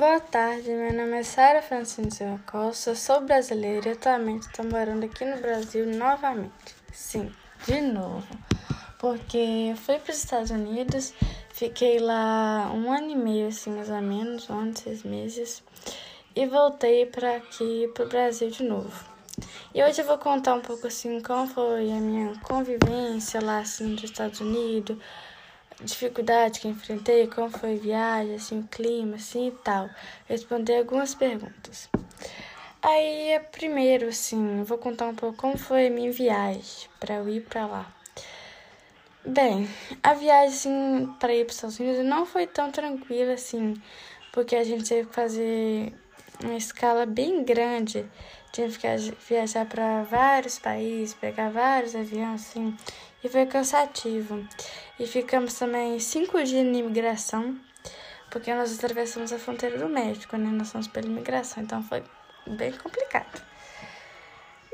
Boa tarde, meu nome é Sara Francine Silva Costa, sou brasileira e atualmente estou morando aqui no Brasil novamente. Sim, de novo. Porque eu fui para os Estados Unidos, fiquei lá um ano e meio, assim, mais ou menos, um ano, seis meses, e voltei para aqui, para o Brasil de novo. E hoje eu vou contar um pouco, assim, como foi a minha convivência lá, assim, nos Estados Unidos, dificuldade que enfrentei, como foi a viagem, assim, o clima, assim e tal. Responder algumas perguntas. Aí, primeiro, assim, vou contar um pouco como foi a minha viagem para eu ir para lá. Bem, a viagem assim, para ir para os Estados Unidos não foi tão tranquila assim, porque a gente teve que fazer uma escala bem grande. Tinha que viajar para vários países, pegar vários aviões, assim, e foi cansativo. E ficamos também cinco dias na imigração, porque nós atravessamos a fronteira do México, né? Nós fomos pela imigração, então foi bem complicado.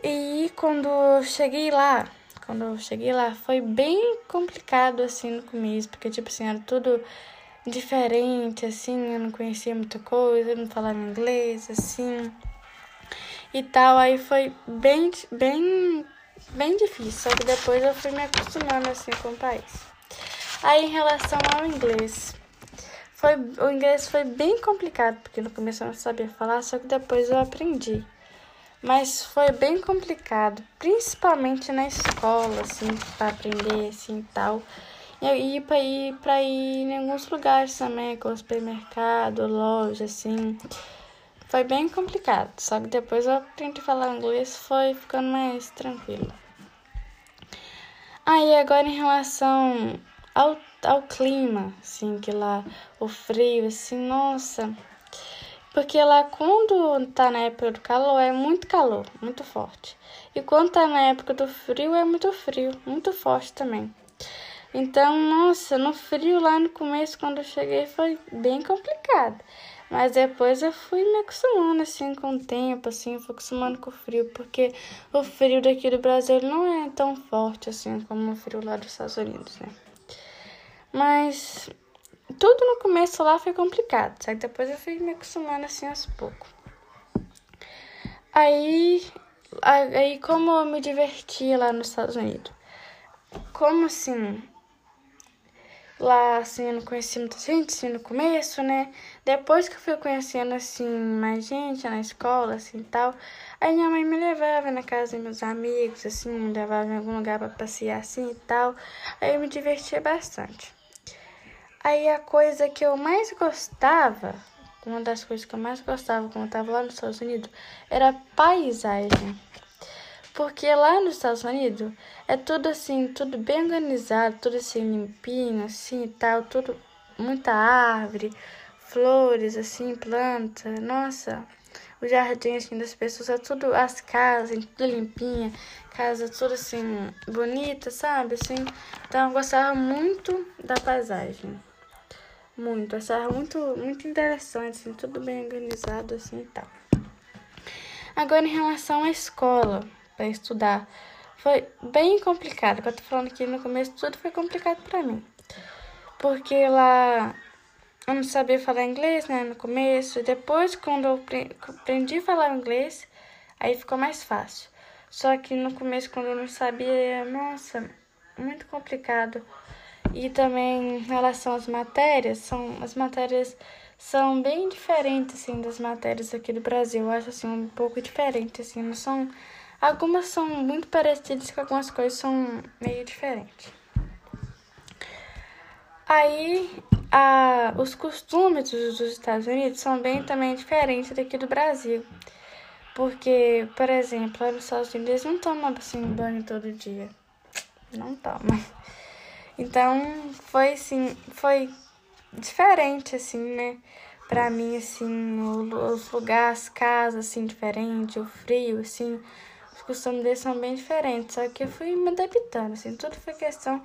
E quando eu cheguei lá, quando eu cheguei lá, foi bem complicado assim no começo, porque tipo assim, era tudo diferente, assim, eu não conhecia muita coisa, eu não falava inglês, assim, e tal. Aí foi bem, bem, bem difícil, só que depois eu fui me acostumando, assim, com o país. Aí, em relação ao inglês, foi, o inglês foi bem complicado, porque no começo eu não sabia falar, só que depois eu aprendi. Mas foi bem complicado, principalmente na escola, assim, para aprender, assim, tal. E para ir para ir em alguns lugares também, como supermercado, loja, assim. Foi bem complicado, só que depois eu aprendi a falar inglês, foi ficando mais tranquilo. Aí agora em relação ao, ao clima, assim, que lá o frio, assim, nossa. Porque lá quando tá na época do calor é muito calor, muito forte. E quando tá na época do frio é muito frio, muito forte também. Então, nossa, no frio lá no começo, quando eu cheguei, foi bem complicado. Mas depois eu fui me acostumando, assim, com o tempo, assim, fui acostumando com o frio, porque o frio daqui do Brasil não é tão forte, assim, como o frio lá dos Estados Unidos, né? Mas tudo no começo lá foi complicado, sabe? Depois eu fui me acostumando, assim, aos poucos. Aí, aí como eu me divertia lá nos Estados Unidos? Como assim? Lá, assim, eu não conhecia muita gente, assim, no começo, né? Depois que eu fui conhecendo, assim, mais gente na escola, assim, tal, aí minha mãe me levava na casa dos meus amigos, assim, me levava em algum lugar para passear, assim, e tal. Aí eu me divertia bastante. Aí a coisa que eu mais gostava, uma das coisas que eu mais gostava quando eu tava lá nos Estados Unidos, era paisagem. Porque lá nos Estados Unidos é tudo assim, tudo bem organizado, tudo assim limpinho, assim e tal, tudo muita árvore, flores, assim, planta. Nossa, o jardim assim das pessoas, é tudo as casas, tudo limpinha, casa tudo assim bonita, sabe? Assim, então eu gostava muito da paisagem. Muito, achava muito muito interessante, assim, tudo bem organizado assim e tal. Agora em relação à escola, para estudar. Foi bem complicado. Eu tô falando que no começo tudo foi complicado para mim. Porque lá eu não sabia falar inglês, né, no começo. Depois, quando eu aprendi a falar inglês, aí ficou mais fácil. Só que no começo, quando eu não sabia, nossa, muito complicado. E também em relação às matérias, são as matérias são bem diferentes assim das matérias aqui do Brasil. Eu acho assim um pouco diferente assim, não são Algumas são muito parecidas, que algumas coisas são meio diferentes. Aí, a, os costumes dos, dos Estados Unidos são bem também diferentes daqui do Brasil. Porque, por exemplo, lá nos Estados Unidos eles não tomam assim banho todo dia. Não tomam. Então, foi assim, foi diferente assim, né? Pra mim, assim, os lugares, as casas, assim, diferente, o frio, assim, costumes deles são bem diferentes, só que eu fui me adaptando, assim, tudo foi questão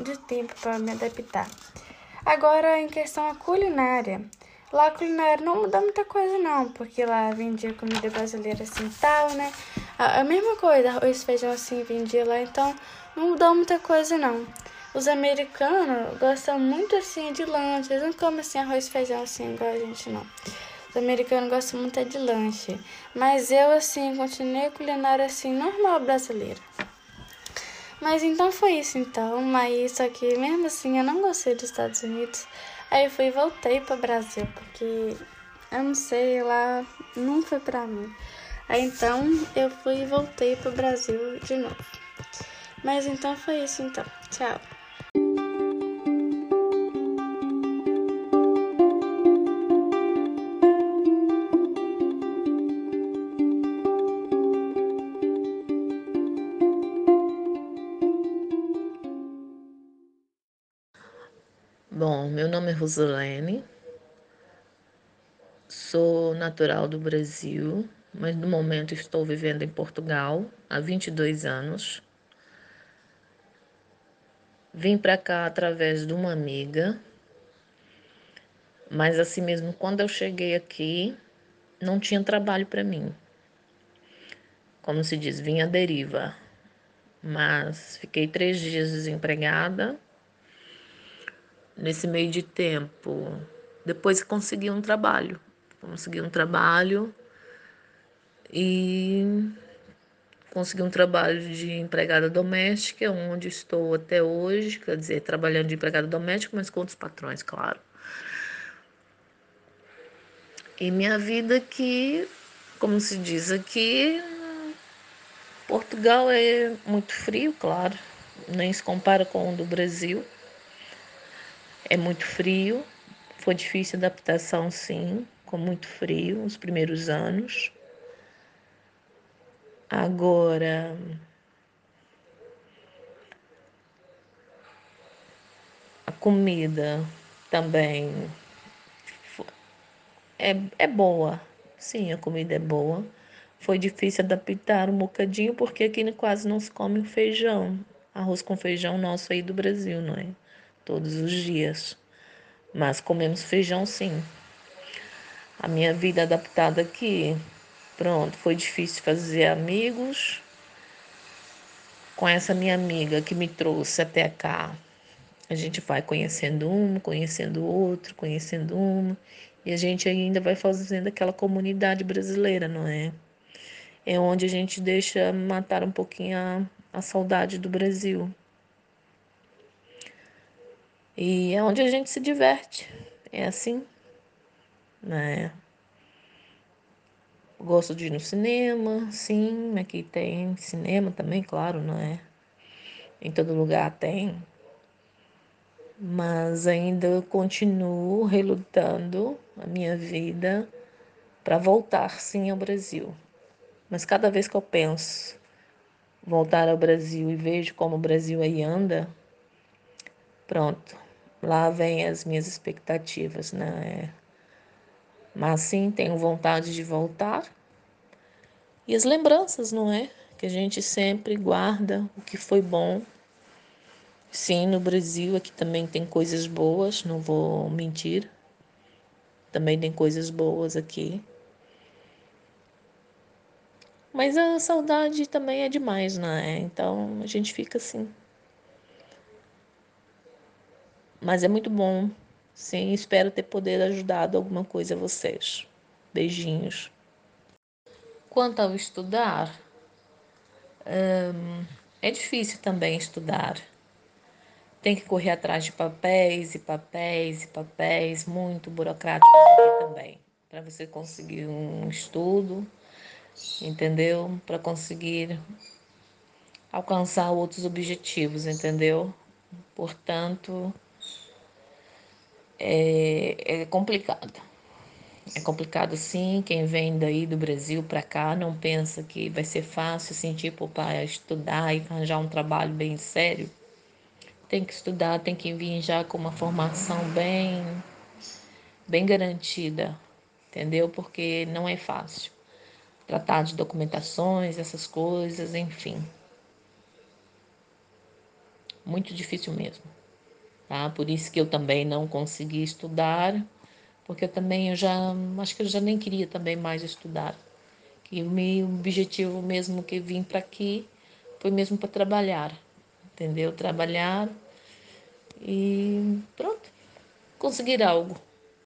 de tempo para me adaptar. Agora, em questão a culinária, lá a culinária não mudou muita coisa não, porque lá vendia comida brasileira assim tal, né? A, mesma coisa, arroz feijão assim vendia lá, então não mudou muita coisa não. Os americanos gostam muito assim de lanche, eles não comem assim arroz e feijão assim igual a gente não. Os americanos gostam muito de lanche. Mas eu, assim, continuei culinária, assim, normal brasileira. Mas então foi isso, então. Mas só que mesmo assim eu não gostei dos Estados Unidos. Aí eu fui e voltei para o Brasil, porque eu não sei, lá não foi pra mim. Aí então eu fui e voltei pro Brasil de novo. Mas então foi isso então. Tchau. Nome é Rosalene, sou natural do Brasil, mas no momento estou vivendo em Portugal há 22 anos. Vim para cá através de uma amiga, mas assim mesmo, quando eu cheguei aqui, não tinha trabalho para mim. Como se diz, à deriva. Mas fiquei três dias desempregada. Nesse meio de tempo, depois consegui um trabalho. Consegui um trabalho e consegui um trabalho de empregada doméstica, onde estou até hoje, quer dizer, trabalhando de empregada doméstica, mas com outros patrões, claro. E minha vida aqui, como se diz aqui, Portugal é muito frio, claro, nem se compara com o do Brasil. É muito frio, foi difícil a adaptação, sim, com muito frio os primeiros anos. Agora, a comida também é, é boa. Sim, a comida é boa. Foi difícil adaptar um bocadinho porque aqui quase não se come feijão. Arroz com feijão nosso aí do Brasil, não é? Todos os dias. Mas comemos feijão sim. A minha vida adaptada aqui Pronto, foi difícil fazer amigos. Com essa minha amiga que me trouxe até cá, a gente vai conhecendo um, conhecendo outro, conhecendo um, e a gente ainda vai fazendo aquela comunidade brasileira, não é? É onde a gente deixa matar um pouquinho a, a saudade do Brasil. E é onde a gente se diverte. É assim, né? Gosto de ir no cinema, sim, aqui tem cinema também, claro, não é? Em todo lugar tem. Mas ainda continuo relutando a minha vida para voltar sim ao Brasil. Mas cada vez que eu penso voltar ao Brasil e vejo como o Brasil aí anda, pronto, lá vem as minhas expectativas, né? Mas sim, tenho vontade de voltar. E as lembranças, não é? Que a gente sempre guarda o que foi bom. Sim, no Brasil aqui também tem coisas boas, não vou mentir. Também tem coisas boas aqui. Mas a saudade também é demais, não é? Então a gente fica assim. Mas é muito bom Sim, espero ter poder ajudado alguma coisa a vocês. Beijinhos. Quanto ao estudar, hum, é difícil também estudar. Tem que correr atrás de papéis e papéis e papéis, muito burocráticos aqui também, para você conseguir um estudo, entendeu? Para conseguir alcançar outros objetivos, entendeu? Portanto, é, é complicado. É complicado sim, quem vem daí do Brasil para cá não pensa que vai ser fácil assim, tipo, para estudar e arranjar um trabalho bem sério. Tem que estudar, tem que vir já com uma formação bem bem garantida, entendeu? Porque não é fácil. Tratar de documentações, essas coisas, enfim. Muito difícil mesmo tá? Por isso que eu também não consegui estudar, porque eu também eu já acho que eu já nem queria também mais estudar. Que o meu objetivo mesmo que vim para aqui foi mesmo para trabalhar, entendeu? Trabalhar e pronto, conseguir algo.